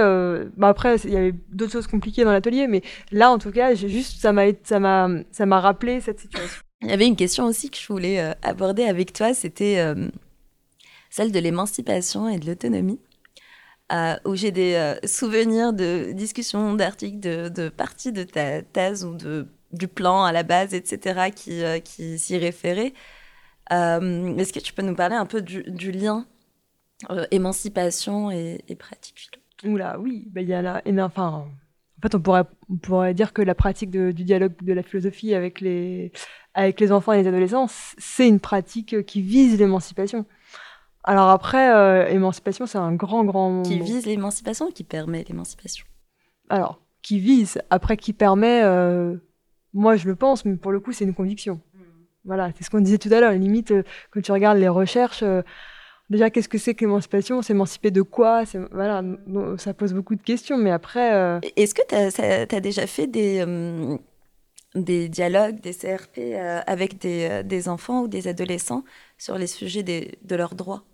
Speaker 5: Bah après, il y avait d'autres choses compliquées dans l'atelier, mais là, en tout cas, juste, m'a, ça m'a rappelé cette situation.
Speaker 4: Il y avait une question aussi que je voulais aborder avec toi, c'était celle de l'émancipation et de l'autonomie, euh, où j'ai des euh, souvenirs de discussions, d'articles, de, parties de ta thèse ou de, du plan à la base, etc., qui, euh, qui s'y référaient. Est-ce que tu peux nous parler un peu du, lien émancipation et, pratique philo?
Speaker 5: Oula, oui, bah, il y a là, enfin, en fait, on pourrait, on pourrait dire que la pratique du dialogue de la philosophie avec les, avec les enfants et les adolescents, c'est une pratique qui vise l'émancipation. Alors après, euh, émancipation, c'est un grand, grand...
Speaker 4: Qui vise l'émancipation ou qui permet l'émancipation?
Speaker 5: Alors, qui vise, après qui permet, euh, moi je le pense, mais pour le coup c'est une conviction. Hmm. Voilà, c'est ce qu'on disait tout à l'heure, limite, euh, quand tu regardes les recherches, déjà qu'est-ce que c'est que l'émancipation? S'émanciper de quoi? Voilà, ça pose beaucoup de questions, mais après...
Speaker 4: Est-ce que tu as, déjà fait des des dialogues, des CRP avec des, des, enfants ou des adolescents sur les sujets des, de leurs droits?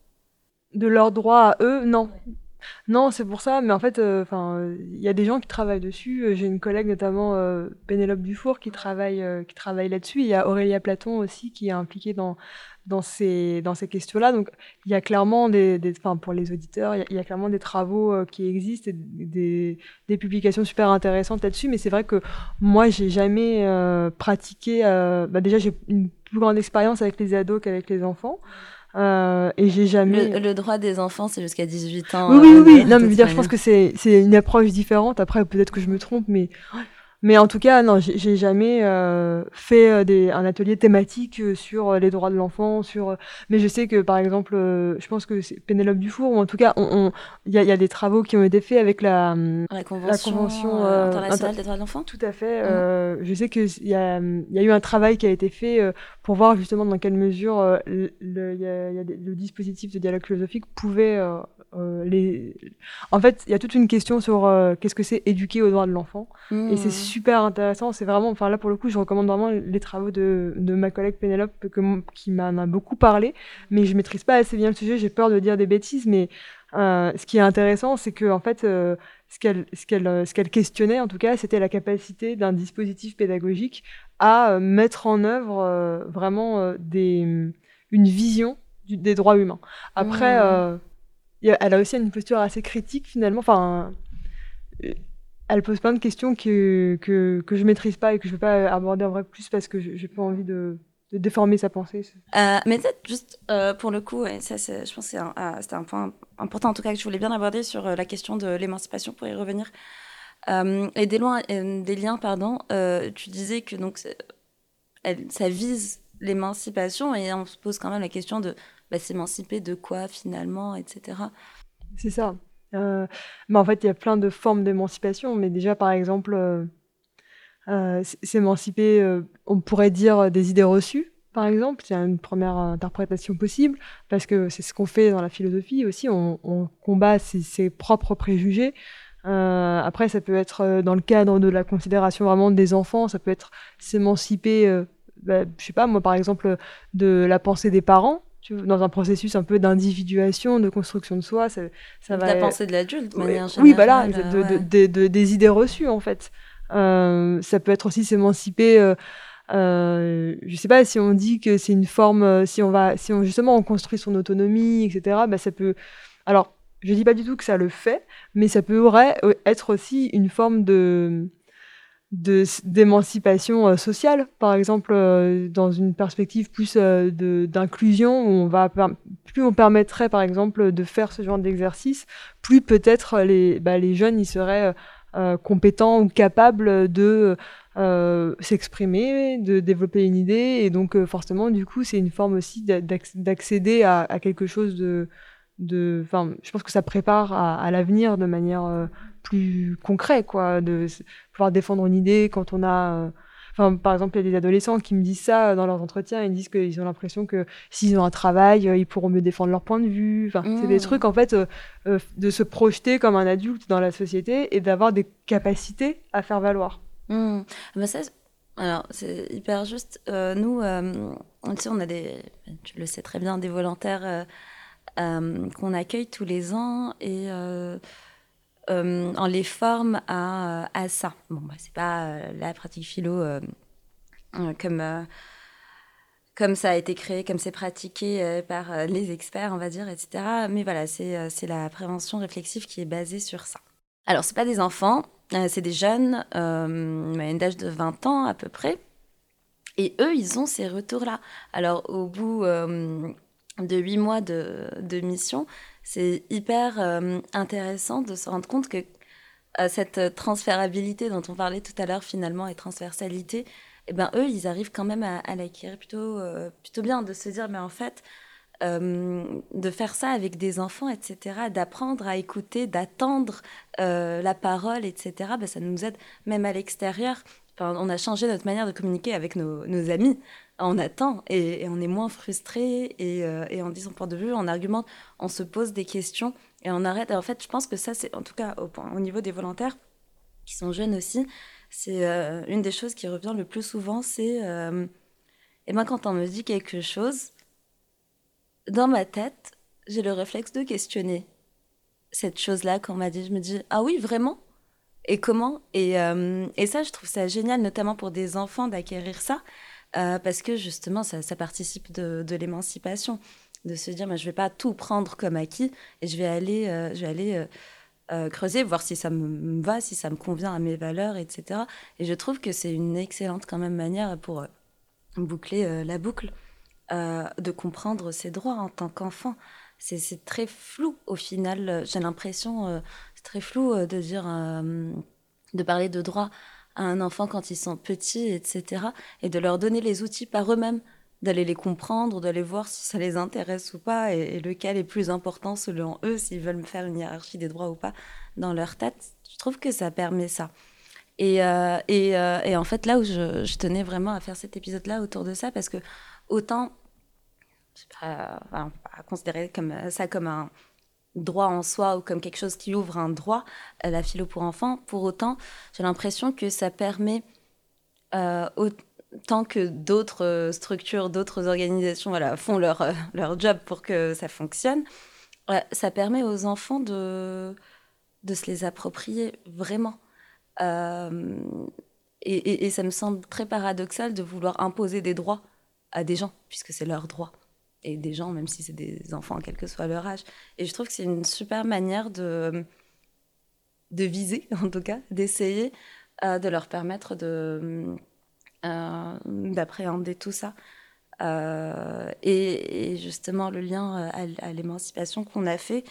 Speaker 5: De leurs droits à eux, non. Non, c'est pour ça, mais en fait, euh, il y a des gens qui travaillent dessus. Euh, j'ai une collègue notamment, euh, Pénélope Dufour, qui travaille, qui travaille là-dessus. Il y a Aurélia Platon aussi qui est impliquée dans dans ces dans ces questions-là. Donc, il y a clairement des, enfin, pour les auditeurs, il y, a, clairement des travaux qui existent, et des, des publications super intéressantes là-dessus. Mais c'est vrai que moi, j'ai jamais pratiqué. Bah, déjà, j'ai une plus grande expérience avec les ados qu'avec les enfants. Euh, et j'ai jamais.
Speaker 4: Le, droit des enfants, c'est jusqu'à 18 ans.
Speaker 5: Oui, oui, oui. Euh, non, mais dire, je pense que c'est une approche différente. Après, peut-être que je me trompe, mais mais en tout cas, non, j'ai jamais euh, fait euh, des, un atelier thématique euh, sur les droits de l'enfant. Sur, mais je sais que, par exemple, je pense que c'est Pénélope Dufour, ou en tout cas, il on, y, a, y, a des travaux qui ont été faits avec la,
Speaker 4: la Convention, la convention internationale des droits de l'enfant.
Speaker 5: Tout à fait. Mmh. je sais qu'il y a, y a eu un travail qui a été fait pour voir justement dans quelle mesure le, y a, y a le dispositif de dialogue philosophique pouvait les... En fait, il y a toute une question sur qu'est-ce que c'est éduquer aux droits de l'enfant. Et c'est mmh. Super intéressant. C'est vraiment, enfin là pour le coup, je recommande vraiment les travaux de, de ma collègue Pénélope qui m'en a beaucoup parlé. Mais je maîtrise pas assez bien le sujet. J'ai peur de dire des bêtises. Mais euh, ce qui est intéressant, c'est que en fait, ce qu'elle ce qu'elle ce qu'elle questionnait en tout cas, c'était la capacité d'un dispositif pédagogique à mettre en œuvre vraiment des une vision des droits humains. Après, mmh elle a aussi une posture assez critique finalement. Enfin, euh, elle pose plein de questions que, que, que je maîtrise pas et que je ne vais pas aborder en vrai plus parce que j'ai pas envie de, de, déformer sa pensée.
Speaker 4: Euh, mais peut-être juste euh, pour le coup, ça, je pense que c'était un, point important en tout cas que je voulais bien aborder sur la question de l'émancipation pour y revenir. et des, loin, des liens, pardon, tu disais que donc elle, ça vise l'émancipation et on se pose quand même la question de bah, s'émanciper de quoi finalement, etc.
Speaker 5: C'est ça. Euh, mais en fait, il y a plein de formes d'émancipation. Mais déjà, par exemple, euh, euh, s'émanciper, on pourrait dire des idées reçues, par exemple. C'est une première interprétation possible, parce que c'est ce qu'on fait dans la philosophie aussi. On, combat ses, propres préjugés. après, ça peut être dans le cadre de la considération vraiment des enfants, ça peut être s'émanciper, bah, je sais pas, moi par exemple, de la pensée des parents dans un processus un peu d'individuation, de construction de soi. Ça,
Speaker 4: ça va... La pensée de l'adulte, de manière
Speaker 5: générale. Oui, voilà, de, des idées reçues, en fait. Euh, ça peut être aussi s'émanciper. Euh, euh, je sais pas si on dit que c'est une forme, euh, si on va, si on justement on construit son autonomie, etc. Bah ça peut. Alors, je dis pas du tout que ça le fait, mais ça pourrait être aussi une forme de d'émancipation euh, sociale, par exemple, euh, dans une perspective plus euh, d'inclusion, où on va plus on permettrait, par exemple, de faire ce genre d'exercice, plus peut-être les, bah, les jeunes ils seraient compétents ou capables de s'exprimer, de développer une idée, et donc forcément, du coup, c'est une forme aussi d'accéder à, quelque chose de, de, je pense que ça prépare à, à l'avenir de manière plus concret, quoi, de pouvoir défendre une idée quand on a. Euh, enfin, par exemple, il y a des adolescents qui me disent ça dans leurs entretiens. Ils disent qu'ils ont l'impression que s'ils ont un travail, euh, ils pourront mieux défendre leur point de vue. Enfin, c'est des mmh. trucs, en fait, euh, de se projeter comme un adulte dans la société et d'avoir des capacités à faire valoir.
Speaker 4: Mmh. Ah bah ça, alors, c'est hyper juste. nous, on a des, tu le sais très bien, des volontaires qu'on accueille tous les ans et euh, on les forme à, à ça. Bon, bah, c'est pas euh, la pratique philo euh, comme, comme ça a été créé, comme c'est pratiqué par les experts, on va dire, etc. Mais voilà, c'est la prévention réflexive qui est basée sur ça. Alors, c'est pas des enfants, c'est des jeunes, une d'âge de 20 ans à peu près. Et eux, ils ont ces retours-là. Alors, au bout de huit mois de, de mission, c'est hyper euh, intéressant de se rendre compte que euh, cette transférabilité dont on parlait tout à l'heure finalement et transversalité, eh ben, eux, ils arrivent quand même à, l'acquérir plutôt, euh, plutôt bien, de se dire, mais en fait, de faire ça avec des enfants, etc., d'apprendre à écouter, d'attendre la parole, etc., ben, ça nous aide même à l'extérieur. on a changé notre manière de communiquer avec nos amis on attend et, on est moins frustré et, euh, et, on dit son point de vue, on argumente, on se pose des questions et on arrête. en fait, je pense que ça, c'est en tout cas au, niveau des volontaires qui sont jeunes aussi, c'est euh, une des choses qui revient le plus souvent, c'est euh, et ben, quand on me dit quelque chose, dans ma tête, j'ai le réflexe de questionner cette chose-là qu'on m'a dit. Je me dis ah oui vraiment? Et comment? Et, et ça, je trouve ça génial, notamment pour des enfants d'acquérir ça euh, parce que justement, ça, participe de, l'émancipation, de se dire, je ne vais pas tout prendre comme acquis et je vais aller, euh, euh, creuser, voir si ça me va, si ça me convient à mes valeurs, etc. Et je trouve que c'est une excellente quand même manière pour boucler la boucle, de comprendre ses droits en tant qu'enfant. C'est très flou au final, j'ai l'impression, c'est très flou de dire, de parler de droits un enfant quand ils sont petits, etc. Et de leur donner les outils par eux-mêmes, d'aller les comprendre, d'aller voir si ça les intéresse ou pas, et, lequel est plus important selon eux, s'ils veulent faire une hiérarchie des droits ou pas dans leur tête. Je trouve que ça permet ça. Et, euh, euh, et, en fait, là où je, tenais vraiment à faire cet épisode-là autour de ça, parce que autant, pas, enfin, pas considérer comme ça comme un, droit en soi ou comme quelque chose qui ouvre un droit, à la philo pour enfants. Pour autant, j'ai l'impression que ça permet, euh, autant que d'autres euh, structures, d'autres organisations voilà, font leur, euh, leur job pour que ça fonctionne, ça permet aux enfants de, de se les approprier vraiment. et, et, ça me semble très paradoxal de vouloir imposer des droits à des gens, puisque c'est leur droit et des gens, même si c'est des enfants, quel que soit leur âge. Et je trouve que c'est une super manière de, de viser, <laughs> en tout cas, d'essayer euh, de leur permettre de, euh, d'appréhender tout ça. Euh, et, justement, le lien à, l'émancipation qu'on a fait,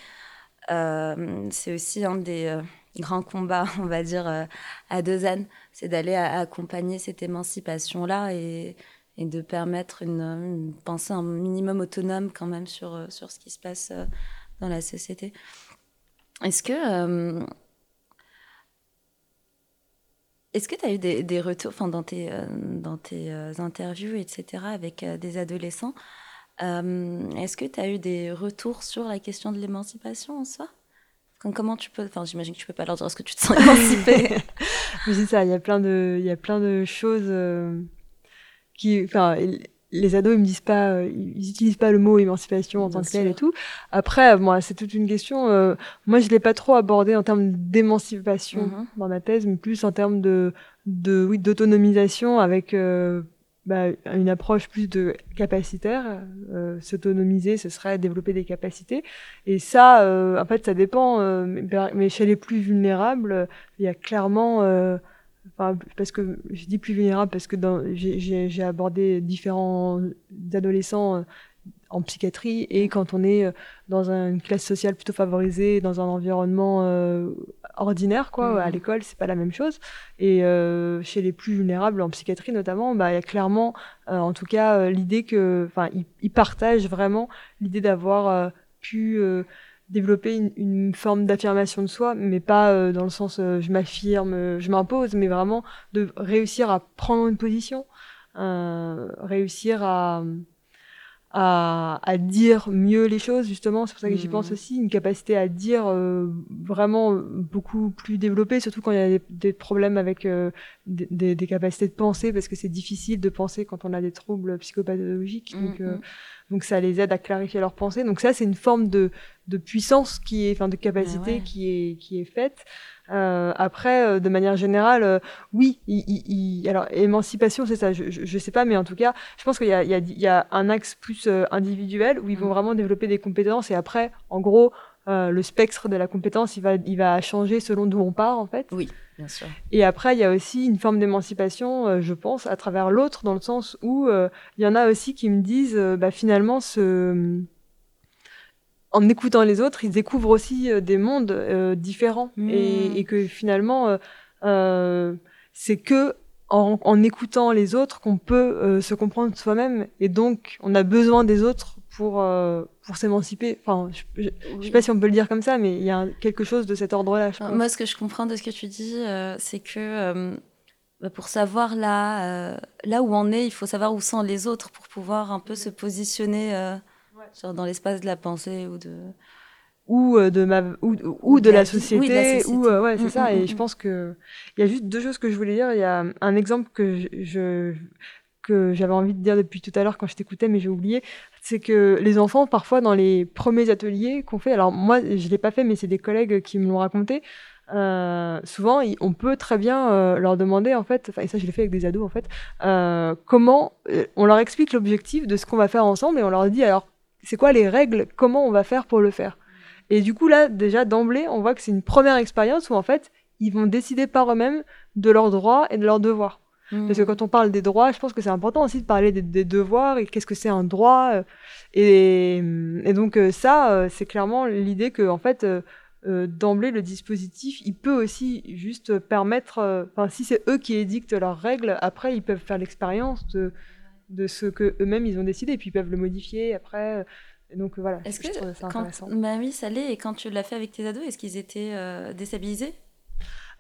Speaker 4: c'est aussi un des grands combats, <laughs> on va dire, à deux ânes, c'est d'aller accompagner cette émancipation-là et de permettre une, pensée un minimum autonome quand même sur, sur ce qui se passe dans la société. Est-ce que est-ce que tu as eu des, retours dans tes, euh, dans tes euh, interviews, etc., avec euh, des adolescents Est-ce que tu as eu des retours sur la question de l'émancipation en soi? Comment tu peux. Enfin, j'imagine que tu peux pas leur dire est-ce que tu te sens <laughs> émancipée
Speaker 5: C'est ça, il y a plein de, il y a plein de choses qui. Enfin, les ados ils me disent pas euh, ils utilisent pas le mot émancipation en tant que tel et tout après moi c'est toute une question euh, moi je l'ai pas trop abordé en termes d'émancipation mm-hmm. dans ma thèse mais plus en termes de de oui d'autonomisation avec euh, bah, une approche plus de capacitaire s'autonomiser ce serait développer des capacités et ça en fait ça dépend mais chez les plus vulnérables il y a clairement parce que je dis plus vulnérable parce que j'ai abordé différents adolescents euh, en psychiatrie et quand on est euh, dans une classe sociale plutôt favorisée, dans un environnement euh, ordinaire, quoi, à mmh. l'école, c'est pas la même chose. Et chez les plus vulnérables, en psychiatrie notamment, bah, il y a clairement, en tout cas, l'idée que, enfin, ils, partagent vraiment l'idée d'avoir pu développer une, une forme d'affirmation de soi, mais pas euh, dans le sens euh, je m'affirme, euh, je m'impose, mais vraiment de réussir à prendre une position, réussir à, à, à, dire mieux les choses, justement. C'est pour ça que j'y pense mmh. aussi, une capacité à dire vraiment beaucoup plus développée, surtout quand il y a des, problèmes avec des, des, capacités de penser, parce que c'est difficile de penser quand on a des troubles psychopathologiques. Mmh, donc, mmh. Donc ça les aide à clarifier leurs pensées. Donc ça, c'est une forme de, de puissance qui est, enfin de capacité qui est qui est faite. Euh, après, euh, de manière générale, euh, oui. Il, alors émancipation, c'est ça. Je, je, sais pas, mais en tout cas, je pense qu'il y a il y a, il y a un axe plus euh, individuel où ils vont mm. vraiment développer des compétences et après, en gros, le spectre de la compétence, il va il va changer selon d'où on part en fait.
Speaker 4: Oui. Bien sûr.
Speaker 5: Et après, il y a aussi une forme d'émancipation, euh, je pense, à travers l'autre, dans le sens où euh, il y en a aussi qui me disent, euh, bah, finalement, ce... en écoutant les autres, ils découvrent aussi des mondes différents. Mmh. Et, et, que finalement, c'est que en, en, écoutant les autres qu'on peut se comprendre soi-même. Et donc, on a besoin des autres pour, euh, pour s'émanciper. Enfin, je, ne sais pas si on peut le dire comme ça, mais il y a quelque chose de cet ordre-là.
Speaker 4: Moi, ce que je comprends de ce que tu dis, euh, c'est que euh, bah, pour savoir là, là où on est, il faut savoir où sont les autres pour pouvoir un peu se positionner genre dans l'espace de la pensée ou de
Speaker 5: ou de ma ou, ou, de, la, société, ou ouais c'est mm, ça. mm, et mm, je pense que il y a juste deux choses que je voulais dire. Il y a un exemple que je que j'avais envie de dire depuis tout à l'heure quand je t'écoutais, mais j'ai oublié, c'est que les enfants, parfois dans les premiers ateliers qu'on fait, alors moi je l'ai pas fait, mais c'est des collègues qui me l'ont raconté. Euh, souvent, on peut très bien euh, leur demander en fait, et ça je l'ai fait avec des ados en fait, euh, comment on leur explique l'objectif de ce qu'on va faire ensemble et on leur dit alors c'est quoi les règles, comment on va faire pour le faire. Et du coup là déjà d'emblée, on voit que c'est une première expérience où en fait ils vont décider par eux-mêmes de leurs droits et de leurs devoirs. Parce que quand on parle des droits, je pense que c'est important aussi de parler des, devoirs et qu'est-ce que c'est un droit. Euh, et, et donc euh, ça, euh, c'est clairement l'idée que en fait, d'emblée, le dispositif, il peut aussi juste permettre, enfin si c'est eux qui édictent leurs règles, après ils peuvent faire l'expérience de, de ce que eux-mêmes ils ont décidé, et puis ils peuvent le modifier après. donc voilà.
Speaker 4: Est-ce que, ça intéressant. Bah oui, ça l'est. Et quand tu l'as fait avec tes ados, est-ce qu'ils étaient déstabilisés?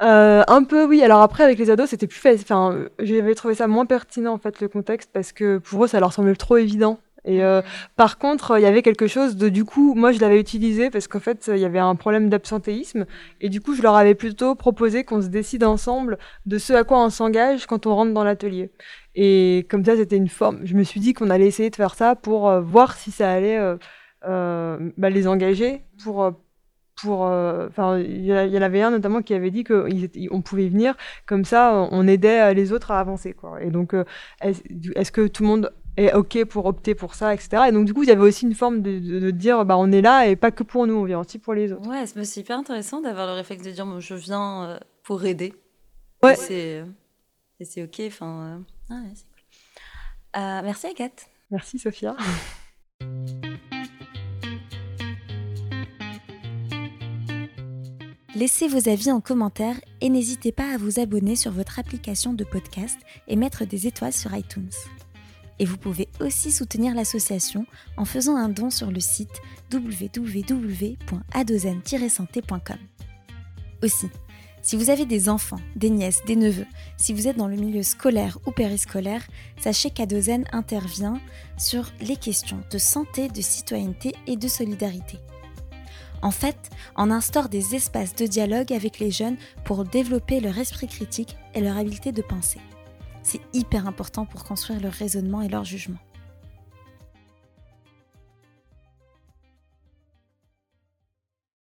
Speaker 5: Euh, un peu oui. Alors après avec les ados c'était plus fait. Enfin j'avais trouvé ça moins pertinent en fait le contexte parce que pour eux ça leur semblait trop évident. Et euh, par contre il y avait quelque chose de du coup moi je l'avais utilisé parce qu'en fait il y avait un problème d'absentéisme et du coup je leur avais plutôt proposé qu'on se décide ensemble de ce à quoi on s'engage quand on rentre dans l'atelier. Et comme ça c'était une forme. Je me suis dit qu'on allait essayer de faire ça pour euh, voir si ça allait euh, bah, les engager pour pour enfin il y, en avait un notamment qui avait dit qu'on pouvait venir comme ça on aidait les autres à avancer et donc est-ce que tout le monde est ok pour opter pour ça etc et donc du coup il y avait aussi une forme de, de, dire bah on est là et pas que pour nous on vient aussi pour les autres.
Speaker 4: Ouais c'est hyper intéressant d'avoir le réflexe de dire je viens pour aider.
Speaker 5: Ouais.
Speaker 4: C'est c'est ok enfin ah ouais, cool. merci Agathe.
Speaker 5: Merci Sophia. <laughs>
Speaker 1: Laissez vos avis en commentaire et n'hésitez pas à vous abonner sur votre application de podcast et mettre des étoiles sur iTunes. Et vous pouvez aussi soutenir l'association en faisant un don sur le site www.adozen-santé.com. Aussi, si vous avez des enfants, des nièces, des neveux, si vous êtes dans le milieu scolaire ou périscolaire, sachez qu'Adozen intervient sur les questions de santé, de citoyenneté et de solidarité. En fait, on instaure des espaces de dialogue avec les jeunes pour développer leur esprit critique et leur habileté de penser. C'est hyper important pour construire leur raisonnement et leur jugement.